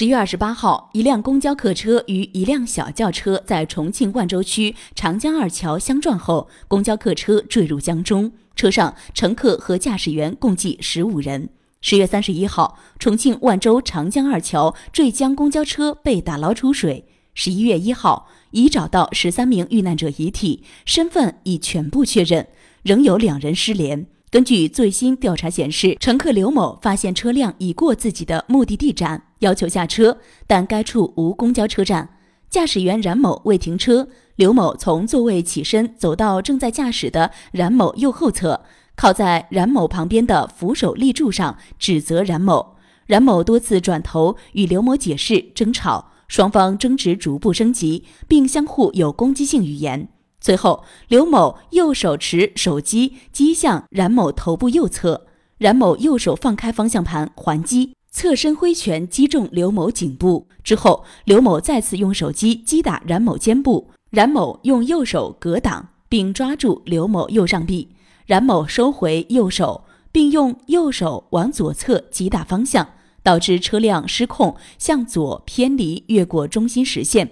十月二十八号，一辆公交客车与一辆小轿车在重庆万州区长江二桥相撞后，公交客车坠入江中，车上乘客和驾驶员共计十五人。十月三十一号，重庆万州长江二桥坠江公交车被打捞出水。十一月一号，已找到十三名遇难者遗体，身份已全部确认，仍有两人失联。根据最新调查显示，乘客刘某发现车辆已过自己的目的地站，要求下车，但该处无公交车站。驾驶员冉某未停车，刘某从座位起身，走到正在驾驶的冉某右后侧，靠在冉某旁边的扶手立柱上，指责冉某。冉某多次转头与刘某解释，争吵，双方争执逐步升级，并相互有攻击性语言。随后，刘某右手持手机击向冉某头部右侧，冉某右手放开方向盘还击，侧身挥拳击中刘某颈部。之后，刘某再次用手机击打冉某肩部，冉某用右手格挡并抓住刘某右上臂，冉某收回右手，并用右手往左侧击打方向，导致车辆失控向左偏离，越过中心实线。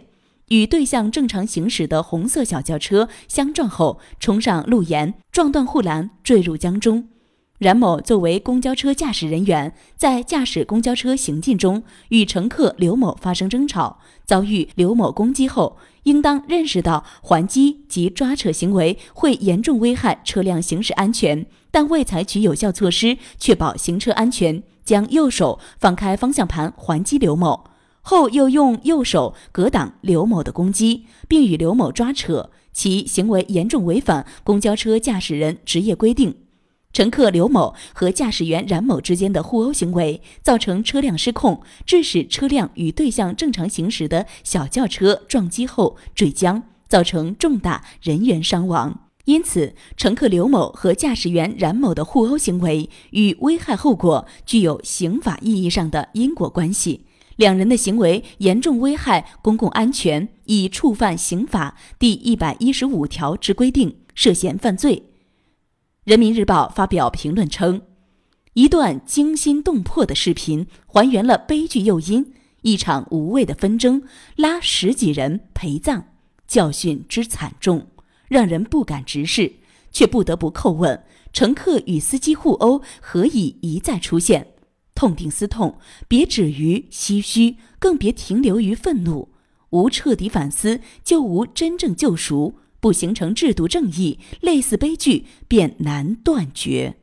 与对向正常行驶的红色小轿车相撞后，冲上路沿，撞断护栏，坠入江中。冉某作为公交车驾驶人员，在驾驶公交车行进中与乘客刘某发生争吵，遭遇刘某攻击后，应当认识到还击及抓扯行为会严重危害车辆行驶安全，但未采取有效措施确保行车安全，将右手放开方向盘还击刘某。后又用右手格挡刘某的攻击，并与刘某抓扯，其行为严重违反公交车驾驶人职业规定。乘客刘某和驾驶员冉某之间的互殴行为，造成车辆失控，致使车辆与对向正常行驶的小轿车撞击后坠江，造成重大人员伤亡。因此，乘客刘某和驾驶员冉某的互殴行为与危害后果具有刑法意义上的因果关系。两人的行为严重危害公共安全，已触犯刑法第一百一十五条之规定，涉嫌犯罪。人民日报发表评论称，一段惊心动魄的视频还原了悲剧诱因：一场无谓的纷争拉十几人陪葬，教训之惨重，让人不敢直视，却不得不叩问：乘客与司机互殴何以一再出现？痛定思痛，别止于唏嘘，更别停留于愤怒。无彻底反思，就无真正救赎；不形成制度正义，类似悲剧便难断绝。